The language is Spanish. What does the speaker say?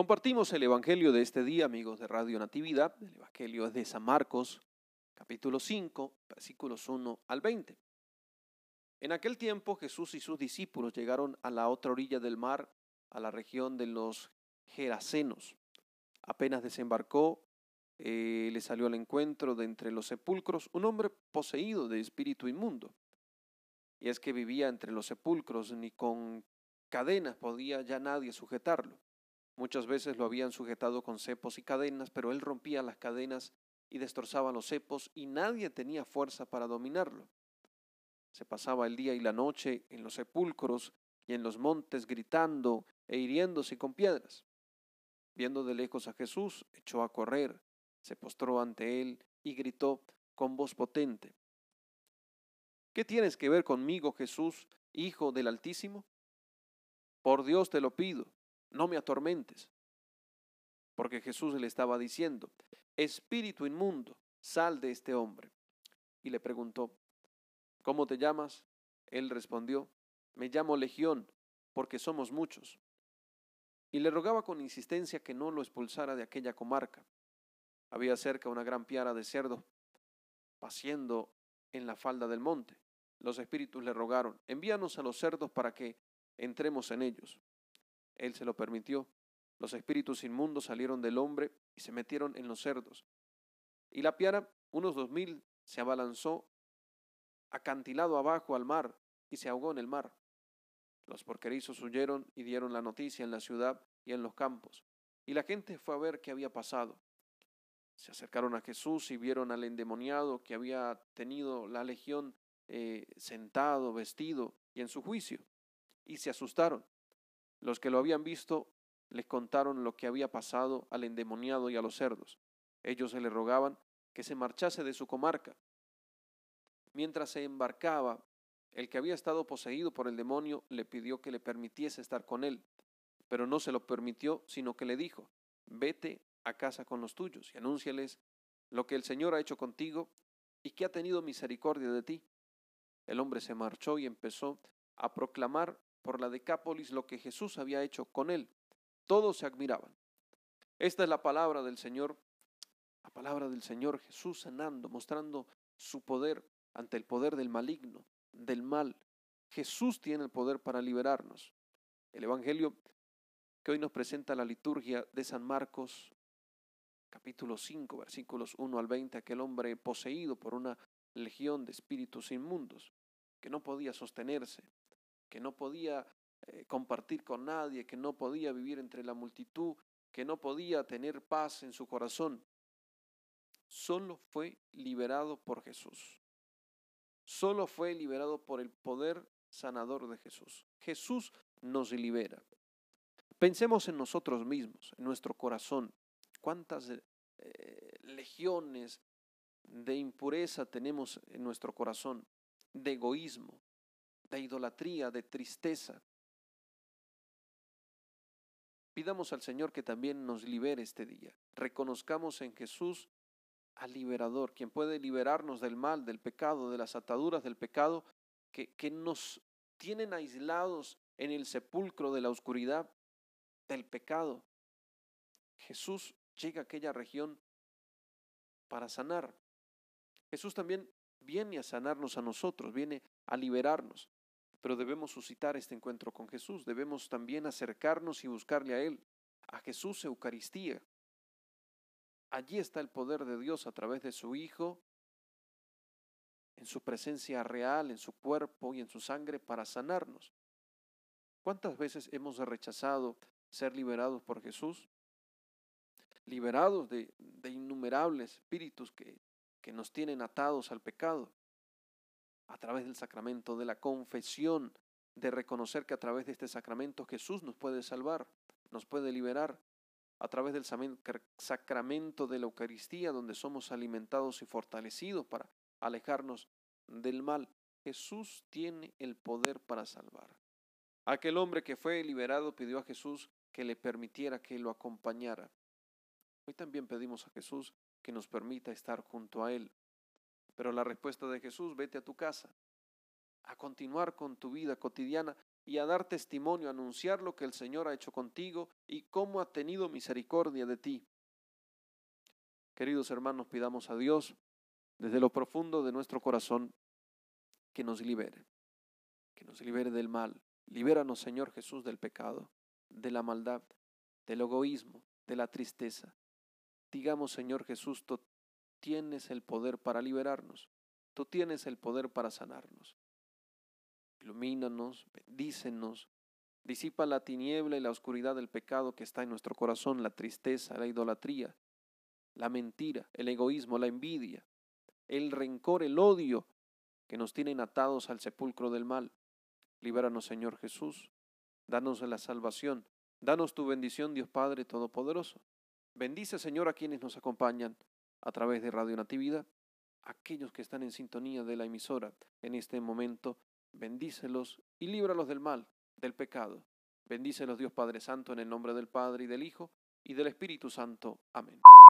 Compartimos el Evangelio de este día, amigos de Radio Natividad. El Evangelio es de San Marcos, capítulo 5, versículos 1 al 20. En aquel tiempo Jesús y sus discípulos llegaron a la otra orilla del mar, a la región de los Gerasenos. Apenas desembarcó, eh, le salió al encuentro de entre los sepulcros un hombre poseído de espíritu inmundo. Y es que vivía entre los sepulcros, ni con cadenas podía ya nadie sujetarlo. Muchas veces lo habían sujetado con cepos y cadenas, pero él rompía las cadenas y destrozaba los cepos y nadie tenía fuerza para dominarlo. Se pasaba el día y la noche en los sepulcros y en los montes gritando e hiriéndose con piedras. Viendo de lejos a Jesús, echó a correr, se postró ante él y gritó con voz potente, ¿Qué tienes que ver conmigo, Jesús, Hijo del Altísimo? Por Dios te lo pido, no me atormentes. Porque Jesús le estaba diciendo, Espíritu inmundo, sal de este hombre. Y le preguntó, ¿cómo te llamas? Él respondió, me llamo Legión, porque somos muchos. Y le rogaba con insistencia que no lo expulsara de aquella comarca. Había cerca una gran piara de cerdos paciendo en la falda del monte. Los espíritus le rogaron, envíanos a los cerdos para que entremos en ellos. Él se lo permitió. Los espíritus inmundos salieron del hombre y se metieron en los cerdos. Y la piara, unos dos mil, se abalanzó acantilado abajo al mar y se ahogó en el mar. Los porquerizos huyeron y dieron la noticia en la ciudad y en los campos. Y la gente fue a ver qué había pasado. Se acercaron a Jesús y vieron al endemoniado que había tenido la legión eh, sentado, vestido y en su juicio. Y se asustaron. Los que lo habían visto les contaron lo que había pasado al endemoniado y a los cerdos. Ellos se le rogaban que se marchase de su comarca. Mientras se embarcaba, el que había estado poseído por el demonio le pidió que le permitiese estar con él, pero no se lo permitió, sino que le dijo, vete a casa con los tuyos y anúnciales lo que el Señor ha hecho contigo y que ha tenido misericordia de ti. El hombre se marchó y empezó a proclamar por la Decápolis lo que Jesús había hecho con él. Todos se admiraban. Esta es la palabra del Señor, la palabra del Señor Jesús sanando, mostrando su poder ante el poder del maligno, del mal. Jesús tiene el poder para liberarnos. El Evangelio que hoy nos presenta la liturgia de San Marcos, capítulo 5, versículos 1 al 20, aquel hombre poseído por una legión de espíritus inmundos, que no podía sostenerse, que no podía eh, compartir con nadie, que no podía vivir entre la multitud, que no podía tener paz en su corazón, solo fue liberado por Jesús. Solo fue liberado por el poder sanador de Jesús. Jesús nos libera. Pensemos en nosotros mismos, en nuestro corazón. ¿Cuántas eh, legiones de impureza tenemos en nuestro corazón? De egoísmo, de idolatría, de tristeza. Pidamos al Señor que también nos libere este día. Reconozcamos en Jesús al liberador, quien puede liberarnos del mal, del pecado, de las ataduras del pecado que, que nos tienen aislados en el sepulcro de la oscuridad del pecado. Jesús llega a aquella región para sanar. Jesús también viene a sanarnos a nosotros, viene a liberarnos. Pero debemos suscitar este encuentro con Jesús, debemos también acercarnos y buscarle a Él, a Jesús Eucaristía. Allí está el poder de Dios a través de su Hijo, en su presencia real, en su cuerpo y en su sangre para sanarnos. ¿Cuántas veces hemos rechazado ser liberados por Jesús? Liberados de, de innumerables espíritus que, que nos tienen atados al pecado a través del sacramento de la confesión, de reconocer que a través de este sacramento Jesús nos puede salvar, nos puede liberar, a través del sacramento de la Eucaristía, donde somos alimentados y fortalecidos para alejarnos del mal. Jesús tiene el poder para salvar. Aquel hombre que fue liberado pidió a Jesús que le permitiera que lo acompañara. Hoy también pedimos a Jesús que nos permita estar junto a Él, pero la respuesta de Jesús, vete a tu casa, a continuar con tu vida cotidiana, y a dar testimonio, a anunciar lo que el Señor ha hecho contigo y cómo ha tenido misericordia de ti. Queridos hermanos, pidamos a Dios desde lo profundo de nuestro corazón que nos libere, que nos libere del mal. Libéranos, Señor Jesús, del pecado, de la maldad, del egoísmo, de la tristeza. Digamos, Señor Jesús, tienes el poder para liberarnos, tú tienes el poder para sanarnos. Ilumínanos, bendícenos, disipa la tiniebla y la oscuridad del pecado que está en nuestro corazón, la tristeza, la idolatría, la mentira, el egoísmo, la envidia, el rencor, el odio que nos tienen atados al sepulcro del mal. Libéranos, Señor Jesús, danos la salvación, danos tu bendición, Dios Padre Todopoderoso. Bendice, Señor, a quienes nos acompañan a través de Radio Natividad, aquellos que están en sintonía de la emisora en este momento, bendícelos y líbralos del mal, del pecado. Bendícelos, Dios Padre Santo, en el nombre del Padre y del Hijo y del Espíritu Santo. Amén.